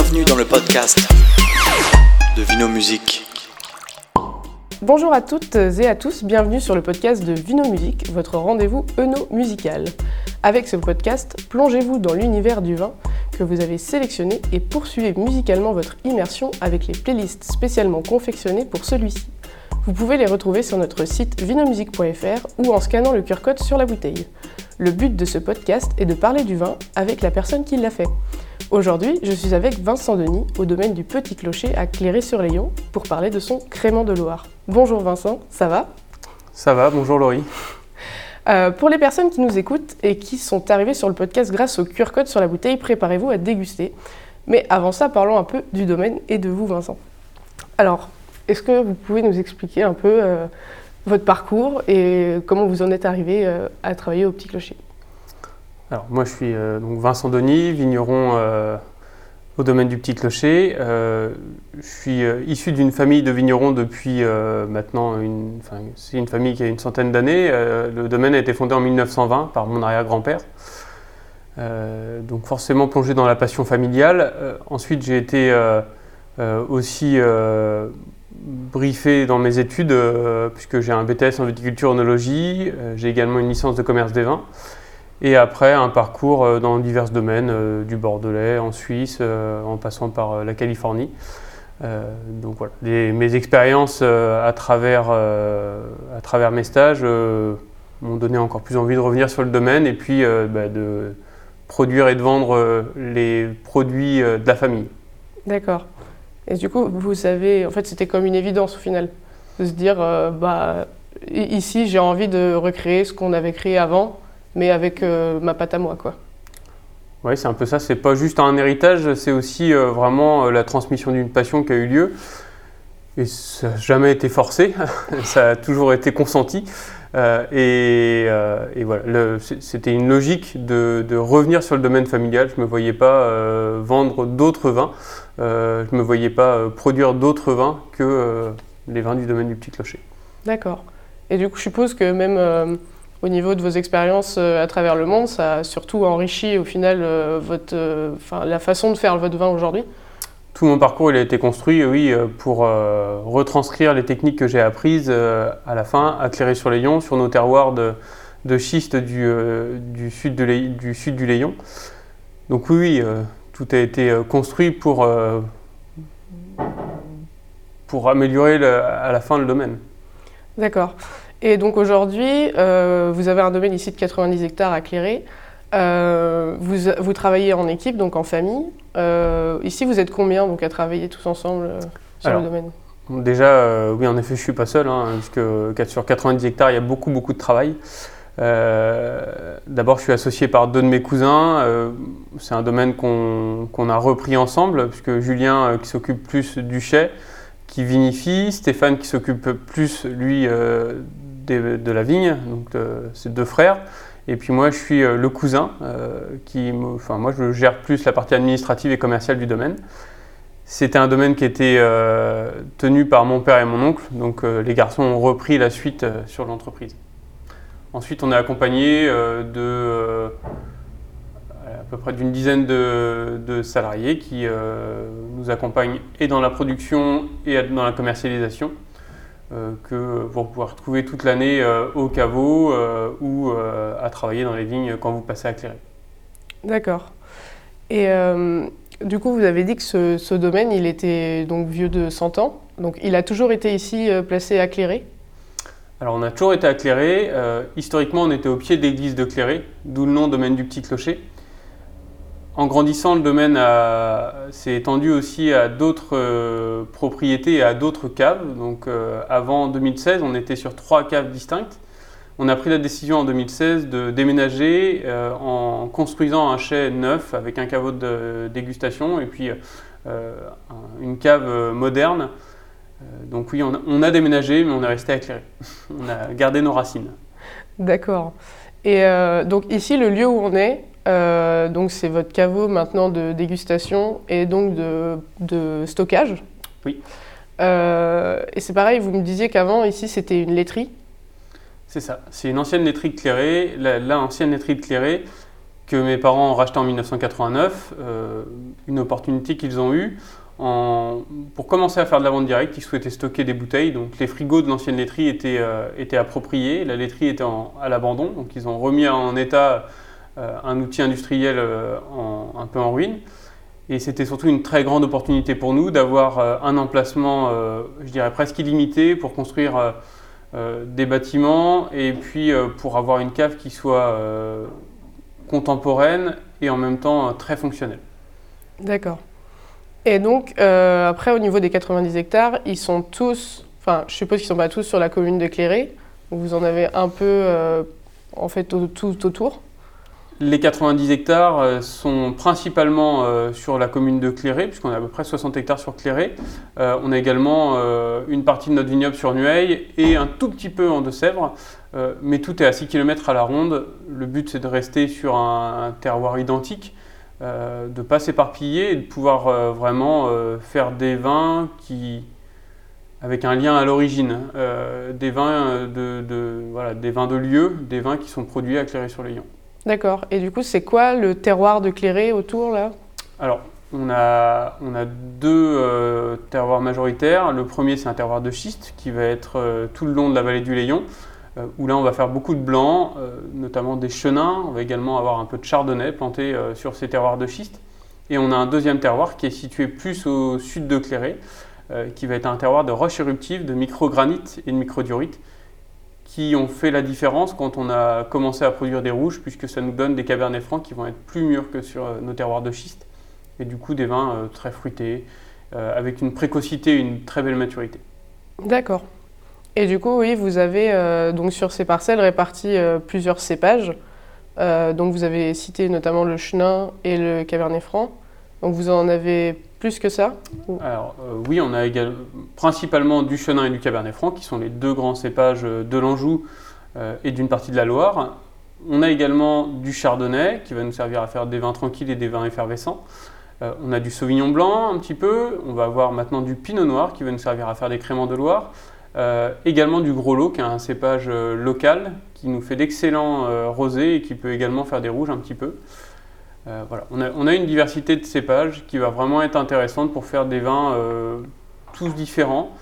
Bienvenue dans le podcast de Vino Musique. Bonjour à toutes et à tous, bienvenue sur le podcast de Vino Musique, votre rendez-vous eno musical. Avec ce podcast, plongez-vous dans l'univers du vin que vous avez sélectionné et poursuivez musicalement votre immersion avec les playlists spécialement confectionnées pour celui-ci. Vous pouvez les retrouver sur notre site vinomusique.fr ou en scannant le QR code sur la bouteille. Le but de ce podcast est de parler du vin avec la personne qui l'a fait. Aujourd'hui, je suis avec Vincent Denis au domaine du Petit Clocher à Cléry-sur-Layon pour parler de son crément de Loire. Bonjour Vincent, ça va? Ça va, bonjour Laurie. Euh, pour les personnes qui nous écoutent et qui sont arrivées sur le podcast grâce au QR code sur la bouteille, préparez-vous à déguster. Mais avant ça, parlons un peu du domaine et de vous Vincent. Alors, est-ce que vous pouvez nous expliquer un peu euh, votre parcours et comment vous en êtes arrivé euh, à travailler au Petit Clocher? Alors moi je suis euh, Vincent Denis, vigneron euh, au domaine du Petit Clocher. je suis issu d'une famille de vignerons depuis maintenant une, c'est une famille qui a une centaine d'années. le domaine a été fondé en 1920 par mon arrière-grand-père. donc forcément plongé dans la passion familiale. ensuite j'ai été aussi briefé dans mes études, euh, puisque j'ai un BTS en viticulture onologie, euh, j'ai également une licence de commerce des vins, et après un parcours euh, dans divers domaines, du Bordelais, en Suisse, en passant par la Californie. donc voilà, mes expériences à, travers, à travers mes stages m'ont donné encore plus envie de revenir sur le domaine et puis bah, de produire et de vendre les produits de la famille. D'accord. Et du coup, vous savez, en fait, c'était comme une évidence au final, de se dire, euh, bah, ici, j'ai envie de recréer ce qu'on avait créé avant, mais avec euh, ma patte à moi, quoi. Oui, c'est un peu ça. C'est pas juste un héritage, c'est aussi euh, vraiment la transmission d'une passion qui a eu lieu. Et ça n'a jamais été forcé, ça a toujours été consenti. et, voilà, c'était une logique de, de, revenir sur le domaine familial. Je ne me voyais pas vendre d'autres vins. Euh, je ne me voyais pas euh, produire d'autres vins que euh, les vins du domaine du Petit Clocher. D'accord. Et du coup, je suppose que même au niveau de vos expériences à travers le monde, ça a surtout enrichi au final votre, la façon de faire votre vin aujourd'hui Tout mon parcours il a été construit, oui, pour retranscrire les techniques que j'ai apprises à la fin, à sur Layon, sur nos terroirs de, de schiste du, du, sud de du sud du Layon. Donc oui, oui tout a été euh, construit pour, euh, pour améliorer à la fin le domaine. D'accord. Et donc aujourd'hui, euh, vous avez un domaine ici de 90 hectares à clairer. vous, vous, travaillez en équipe, donc en famille. ici, vous êtes combien donc, à travailler tous ensemble sur le domaine? Déjà, oui, en effet, je ne suis pas seul, hein, puisque sur 90 hectares, il y a beaucoup, beaucoup de travail. Euh, d'abord, je suis associé par deux de mes cousins. Euh, c'est un domaine qu'on a repris ensemble, puisque Julien, euh, qui s'occupe plus du chai, qui vinifie, Stéphane, qui s'occupe plus, lui, de, la vigne, donc c'est deux frères. Et puis moi, je suis le cousin, qui, enfin, moi, je gère plus la partie administrative et commerciale du domaine. C'était un domaine qui était tenu par mon père et mon oncle, donc les garçons ont repris la suite sur l'entreprise. Ensuite, on est accompagné euh, de euh, à peu près d'une dizaine de, salariés qui euh, nous accompagnent et dans la production et dans la commercialisation, que pour pouvoir trouver toute l'année au caveau ou à travailler dans les vignes quand vous passez à Cléry. D'accord. Et du coup, vous avez dit que ce, ce, domaine, il était donc vieux de 100 ans. Donc, il a toujours été ici placé à Cléré alors on a toujours été à Cléré. Euh, historiquement, on était au pied de l'église de Cléré, d'où le nom domaine du Petit Clocher. En grandissant, le domaine s'est étendu aussi à d'autres euh, propriétés et à d'autres caves. Donc euh, avant 2016, on était sur trois caves distinctes. On a pris la décision en 2016 de déménager en construisant un chai neuf avec un caveau de dégustation et puis une cave moderne euh, donc oui, on a, déménagé, mais on est resté à Cléré. on a gardé nos racines. D'accord. Et euh, donc ici, le lieu où on est, euh, donc c'est votre caveau maintenant de dégustation et donc de, stockage. Oui. et c'est pareil, vous me disiez qu'avant, ici, c'était une laiterie. C'est ça. C'est une ancienne laiterie de Cléré. La, ancienne laiterie de Cléré que mes parents ont racheté en 1989, euh, une opportunité qu'ils ont eue. pour commencer à faire de la vente directe, ils souhaitaient stocker des bouteilles. Donc les frigos de l'ancienne laiterie étaient, euh, étaient, appropriés, la laiterie était à l'abandon. Donc ils ont remis en état euh, un outil industriel un peu en ruine. Et c'était surtout une très grande opportunité pour nous d'avoir un emplacement, je dirais presque illimité, pour construire des bâtiments et puis pour avoir une cave qui soit contemporaine et en même temps euh, très fonctionnelle. D'accord. Et donc, euh, après, au niveau des 90 hectares, ils sont tous, enfin, je suppose qu'ils ne sont pas tous sur la commune de Cléré. Vous en avez un peu, euh, en fait, tout autour? Les 90 hectares euh, sont principalement euh, sur la commune de Cléré, puisqu'on a à peu près 60 hectares sur Cléré. Euh, on a également une partie de notre vignoble sur Nueil et un tout petit peu en Deux-Sèvres, mais tout est à 6 km à la ronde. Le but c'est de rester sur un, terroir identique, de ne pas s'éparpiller et de pouvoir vraiment faire des vins qui, avec un lien à l'origine, des, vins de, des vins de lieu, des vins qui sont produits à Cléré-sur-Léon. D'accord. Et du coup, c'est quoi le terroir de Cléré autour là? Alors, on a, on a deux euh, terroirs majoritaires. Le premier, c'est un terroir de schiste qui va être euh, tout le long de la vallée du Léon, euh, où là, on va faire beaucoup de blanc, notamment des chenins. On va également avoir un peu de chardonnay planté sur ces terroirs de schiste. Et on a un deuxième terroir qui est situé plus au sud de Cléré, qui va être un terroir de roches éruptives, de microgranite et de microdurite qui ont fait la différence quand on a commencé à produire des rouges, puisque ça nous donne des cabernets francs qui vont être plus mûrs que sur euh, nos terroirs de schiste, et du coup des vins euh, très fruités, euh, avec une précocité et une très belle maturité. D'accord. Et du coup, oui, vous avez donc sur ces parcelles réparti plusieurs cépages. donc vous avez cité notamment le chenin et le cabernet franc. Donc vous en avez plus que ça Alors euh, oui, on a également, principalement du Chenin et du Cabernet Franc, qui sont les deux grands cépages euh, de l'Anjou euh, et d'une partie de la Loire. On a également du Chardonnay, qui va nous servir à faire des vins tranquilles et des vins effervescents. on a du Sauvignon Blanc un petit peu. On va avoir maintenant du Pinot Noir, qui va nous servir à faire des créments de Loire. également du Gros Lot, qui est un cépage local, qui nous fait d'excellents rosés et qui peut également faire des rouges un petit peu. Euh, voilà. on, a, une diversité de cépages qui va vraiment être intéressante pour faire des vins euh, tous différents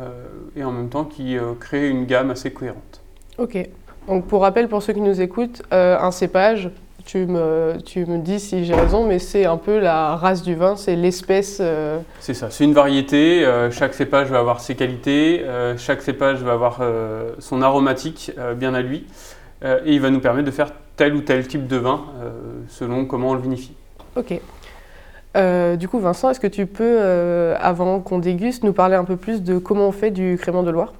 euh, et en même temps qui créent une gamme assez cohérente. Ok. Donc pour rappel, pour ceux qui nous écoutent, un cépage, tu me, tu me dis si j'ai raison, mais c'est un peu la race du vin, c'est l'espèce. C'est ça, c'est une variété. chaque cépage va avoir ses qualités, chaque cépage va avoir son aromatique bien à lui, et il va nous permettre de faire tel ou tel type de vin euh, selon comment on le vinifie. Ok. Euh, du coup, Vincent, est-ce que tu peux, euh, avant qu'on déguste, nous parler un peu plus de comment on fait du crément de Loire?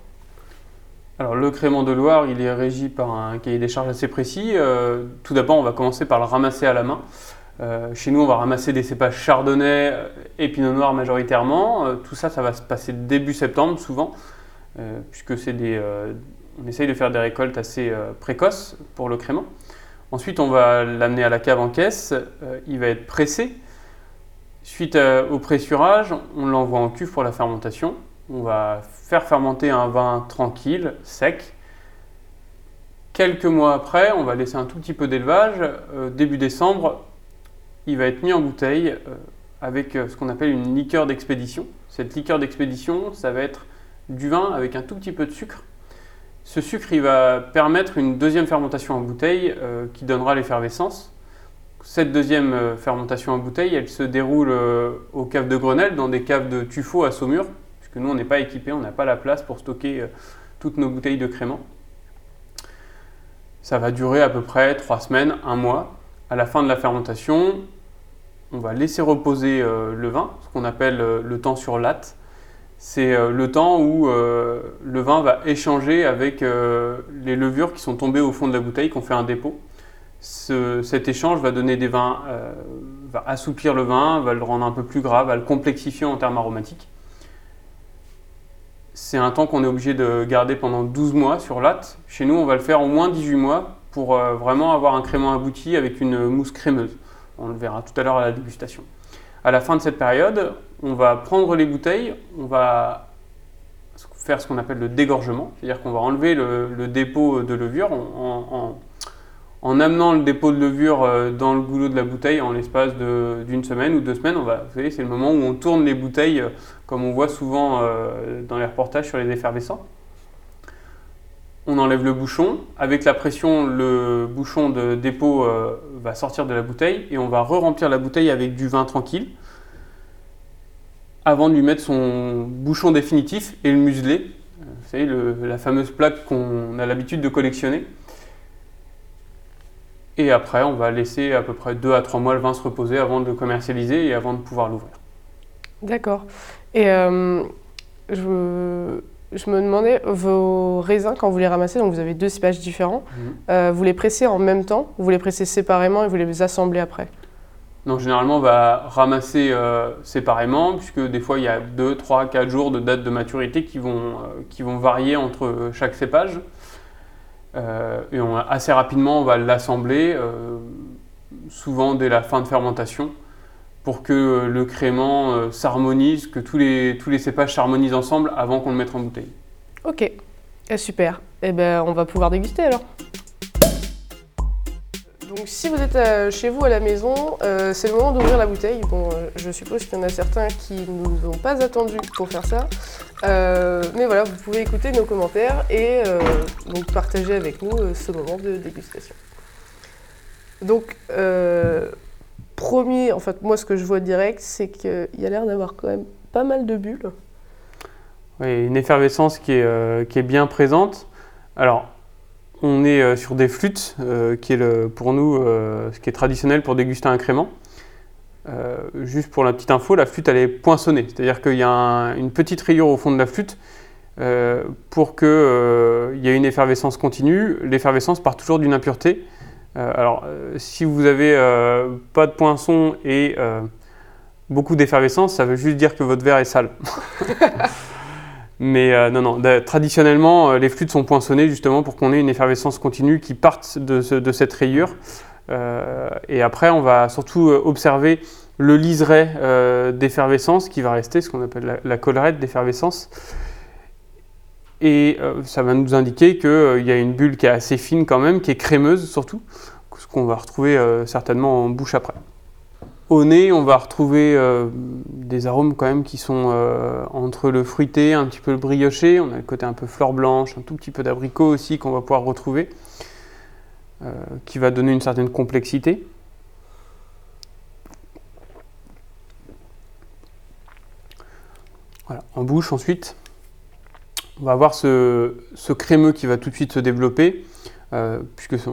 Alors le crément de Loire, il est régi par un cahier des charges assez précis. tout d'abord, on va commencer par le ramasser à la main. chez nous, on va ramasser des cépages chardonnay et pinot noir majoritairement. tout ça, ça va se passer début septembre souvent, puisque c'est des, on essaye de faire des récoltes assez précoces pour le crément. Ensuite, on va l'amener à la cave en caisse. Euh, il va être pressé. Suite euh, au pressurage, on l'envoie en cuve pour la fermentation. On va faire fermenter un vin tranquille, sec. Quelques mois après, on va laisser un tout petit peu d'élevage. Euh, début décembre, il va être mis en bouteille avec ce qu'on appelle une liqueur d'expédition. Cette liqueur d'expédition, ça va être du vin avec un tout petit peu de sucre ce sucre, va permettre une deuxième fermentation en bouteille euh, qui donnera l'effervescence. Cette deuxième euh, fermentation en bouteille, elle se déroule euh, aux caves de Grenelle, dans des caves de tuffeau à Saumur, puisque nous, on n'est pas équipés, on n'a pas la place pour stocker toutes nos bouteilles de crément. Ça va durer à peu près trois semaines, un mois. À la fin de la fermentation, on va laisser reposer le vin, ce qu'on appelle le temps sur latte c'est euh, le temps où euh, le vin va échanger avec euh, les levures qui sont tombées au fond de la bouteille, qu'on fait un dépôt. cet échange va donner des vins, va assouplir le vin, va le rendre un peu plus gras, va le complexifier en termes aromatiques. C'est un temps qu'on est obligé de garder pendant 12 mois sur latte. Chez nous, on va le faire au moins 18 mois pour vraiment avoir un crément abouti avec une mousse crémeuse. On le verra tout à l'heure à la dégustation. À la fin de cette période, on va prendre les bouteilles, on va faire ce qu'on appelle le dégorgement, c'est-à-dire qu'on va enlever le, dépôt de levure en, en amenant le dépôt de levure euh, dans le goulot de la bouteille en l'espace d'une semaine ou deux semaines. Vous savez, c'est le moment où on tourne les bouteilles, euh, comme on voit souvent euh, dans les reportages sur les effervescents. On enlève le bouchon. Avec la pression, le bouchon de dépôt euh, va sortir de la bouteille et on va re-remplir la bouteille avec du vin tranquille avant de lui mettre son bouchon définitif et le museler. Euh, Vous savez, la fameuse plaque qu'on a l'habitude de collectionner. Et après, on va laisser à peu près 2 à 3 mois le vin se reposer avant de le commercialiser et avant de pouvoir l'ouvrir. D'accord. Et euh, je, je me demandais, vos raisins, quand vous les ramassez, donc vous avez deux cépages différents, Mhm. euh, vous les pressez en même temps, vous les pressez séparément et vous les assemblez après? Donc généralement, on va ramasser euh, séparément, puisque des fois, il y a 2, 3, 4 jours de date de maturité qui vont, euh, qui vont varier entre chaque cépage. Et on, assez rapidement, on va l'assembler, souvent dès la fin de fermentation, pour que euh, le crément euh, s'harmonise, que tous les, cépages s'harmonisent ensemble avant qu'on le mette en bouteille. Ok, Eh, super. Eh ben, on va pouvoir déguster alors. Donc, si vous êtes euh, chez vous à la maison, c'est le moment d'ouvrir la bouteille. Bon, je suppose qu'il y en a certains qui ne nous ont pas attendus pour faire ça. Mais voilà, vous pouvez écouter nos commentaires et donc partager avec nous ce moment de dégustation. Donc, premier, en fait, moi, ce que je vois direct, c'est qu'il y a l'air d'avoir quand même pas mal de bulles. Oui, une effervescence qui est, euh, qui est bien présente. Alors, on est euh, sur des flûtes, euh, qui est le, pour nous ce qui est traditionnel pour déguster un crément. Juste pour la petite info, la flûte elle est poinçonnée, c'est-à-dire qu'il y a un- une petite rayure au fond de la flûte pour qu'il y ait une effervescence continue. L'effervescence part toujours d'une impureté. Euh, alors, euh, si vous avez euh, pas de poinçon et beaucoup d'effervescence, ça veut juste dire que votre verre est sale. Mais non, non, traditionnellement, les flûtes sont poinçonnées justement pour qu'on ait une effervescence continue qui parte de, ce- de cette rayure. Et après, on va surtout observer le liseré d'effervescence qui va rester, ce qu'on appelle la collerette d'effervescence. Et euh, ça va nous indiquer qu'il y a une bulle qui est assez fine quand même, qui est crémeuse surtout, ce qu'on va retrouver euh, certainement en bouche après. Au nez, on va retrouver euh, des arômes quand même qui sont euh, entre le fruité, un petit peu le brioché. On a le côté un peu fleur blanche, un tout petit peu d'abricot aussi qu'on va pouvoir retrouver, euh, qui va donner une certaine complexité. Voilà. En bouche ensuite, on va avoir ce, crémeux qui va tout de suite se développer. Euh, puisque euh,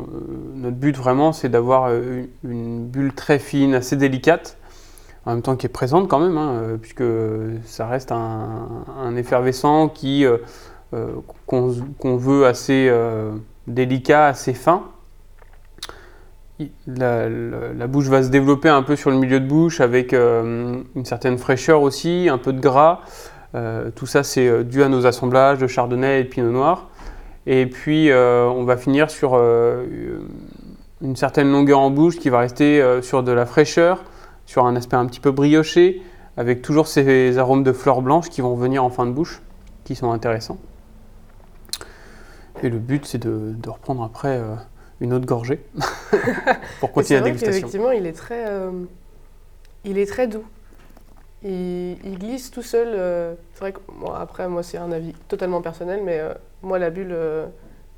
notre but vraiment c'est d'avoir euh, une, bulle très fine, assez délicate, en même temps qui est présente quand même, hein, puisque ça reste un, effervescent qui qu'on veut assez délicat, assez fin. La, la- bouche va se développer un peu sur le milieu de bouche avec une certaine fraîcheur aussi, un peu de gras. Euh, tout ça c'est euh, dû à nos assemblages de chardonnay et de pinot noir. Et puis, euh, on va finir sur une certaine longueur en bouche qui va rester sur de la fraîcheur, sur un aspect un petit peu brioché, avec toujours ces arômes de fleurs blanches qui vont venir en fin de bouche, qui sont intéressants. Et le but, c'est de, de reprendre après euh, une autre gorgée pour continuer la dégustation. qu'effectivement, il est très, euh, il est très doux. Il, glisse tout seul. euh, c'est vrai que bon, après, moi, c'est un avis totalement personnel, mais euh, moi, la bulle, euh,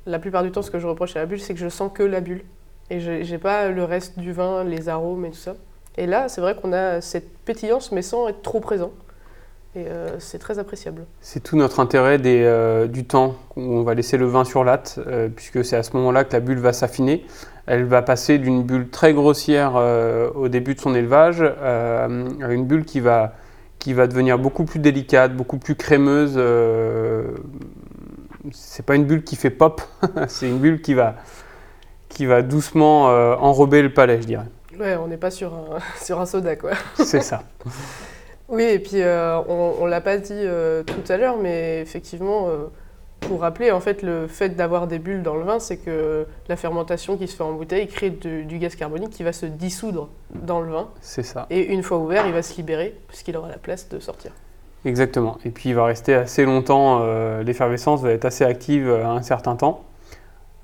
la plupart du temps, ce que je reproche à la bulle, c'est que je sens que la bulle et j'ai j'ai pas le reste du vin, les arômes et tout ça. Et là, c'est vrai qu'on a cette pétillance, mais sans être trop présent. Et euh, c'est très appréciable. C'est tout notre intérêt des, euh, du temps où on va laisser le vin sur latte, euh, puisque c'est à ce moment-là que la bulle va s'affiner. Elle va passer d'une bulle très grossière au début de son élevage à une bulle qui va, qui va devenir beaucoup plus délicate, beaucoup plus crémeuse. C'est pas une bulle qui fait pop, c'est une bulle qui va, qui va doucement enrober le palais, je dirais. Ouais, on n'est pas sur un, sur un soda, quoi. C'est ça. Oui, et puis euh, on ne l'a pas dit euh, tout à l'heure, mais effectivement, euh, pour rappeler, en fait, le fait d'avoir des bulles dans le vin, c'est que la fermentation qui se fait en bouteille crée de- du gaz carbonique qui va se dissoudre dans le vin. C'est ça. Et une fois ouvert, il va se libérer, puisqu'il aura la place de sortir. Exactement. Et puis il va rester assez longtemps, l'effervescence va être assez active un certain temps,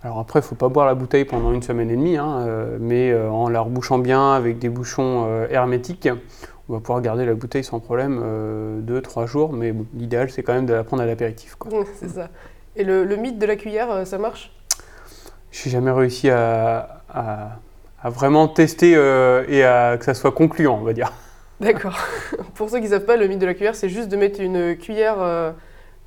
Alors après, il ne faut pas boire la bouteille pendant une semaine et demie, hein, mais en la rebouchant bien avec des bouchons hermétiques, on va pouvoir garder la bouteille sans problème 2-3 jours. Mais bon, l'idéal, c'est quand même de la prendre à l'apéritif. C'est ça. Et le, le mythe de la cuillère, euh, ça marche? Je n'ai jamais réussi à, à- à vraiment tester euh, et à que ça soit concluant, on va dire. D'accord. Pour ceux qui ne savent pas, le mythe de la cuillère, c'est juste de mettre une cuillère euh,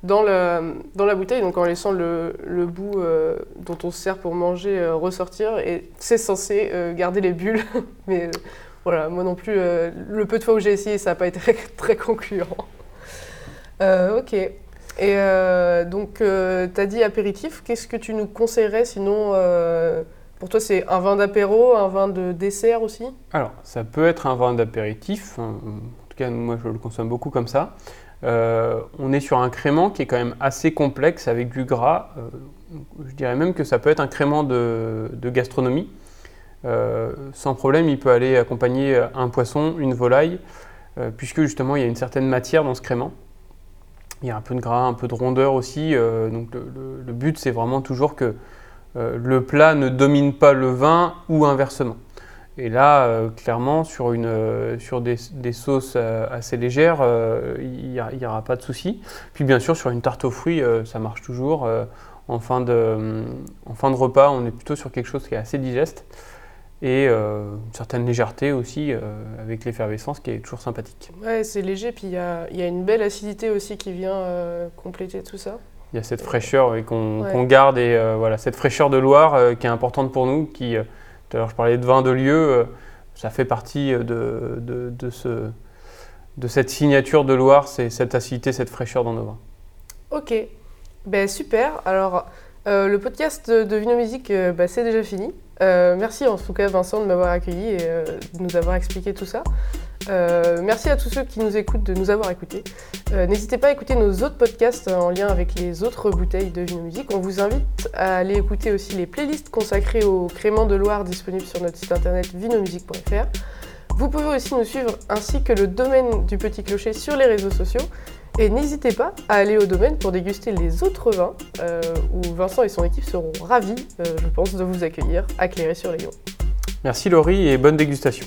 dans, la, dans la bouteille, donc en laissant le, le bout euh, dont on se sert pour manger euh, ressortir. Et c'est censé euh, garder les bulles. Mais euh, voilà, moi non plus, euh, le peu de fois où j'ai essayé, ça n'a pas été très, concluant. Euh, ok. Et euh, donc, tu as dit apéritif. Qu'est-ce que tu nous conseillerais sinon Pour toi, c'est un vin d'apéro, un vin de dessert aussi? Alors, ça peut être un vin d'apéritif. hein, En tout cas, moi, je le consomme beaucoup comme ça. On est sur un crément qui est quand même assez complexe avec du gras. Je dirais même que ça peut être un crément de gastronomie. Euh, sans problème, il peut aller accompagner un poisson, une volaille, euh, puisque justement, il y a une certaine matière dans ce crément. Il y a un peu de gras, un peu de rondeur aussi. euh, donc, le, but, c'est vraiment toujours que euh, le plat ne domine pas le vin ou inversement. Et là, euh, clairement, sur, une, euh, sur des, sauces euh, assez légères, euh, il n'y aura pas de souci. Puis bien sûr, sur une tarte aux fruits, euh, ça marche toujours. Euh, en, fin de, en fin de repas, on est plutôt sur quelque chose qui est assez digeste. Et euh, une certaine légèreté aussi, euh, avec l'effervescence, qui est toujours sympathique. Ouais, c'est léger, puis il y a, il y a une belle acidité aussi qui vient euh, compléter tout ça. Il y a cette fraîcheur oui, qu'on Ouais. garde, et voilà, cette fraîcheur de Loire qui est importante pour nous. Qui, tout à l'heure, je parlais de vin de lieu, ça fait partie de, de, de ce, de cette signature de Loire, c'est cette acidité, cette fraîcheur dans nos vins. Ok, ben super. Alors, le podcast de, de Vino Musique, euh, bah, c'est déjà fini. Euh, merci en tout cas Vincent de m'avoir accueilli et euh, de nous avoir expliqué tout ça. Euh, merci à tous ceux qui nous écoutent de nous avoir écoutés. N'hésitez pas à écouter nos autres podcasts en lien avec les autres bouteilles de Vino Musique. On vous invite à aller écouter aussi les playlists consacrées au crément de Loire disponibles sur notre site internet vinomusique.fr. Vous pouvez aussi nous suivre ainsi que le domaine du Petit Clocher sur les réseaux sociaux. Et n'hésitez pas à aller au domaine pour déguster les autres vins, euh, où Vincent et son équipe seront ravis, euh, je pense, de vous accueillir à Cléry-sur-Léon. Merci Laurie et bonne dégustation.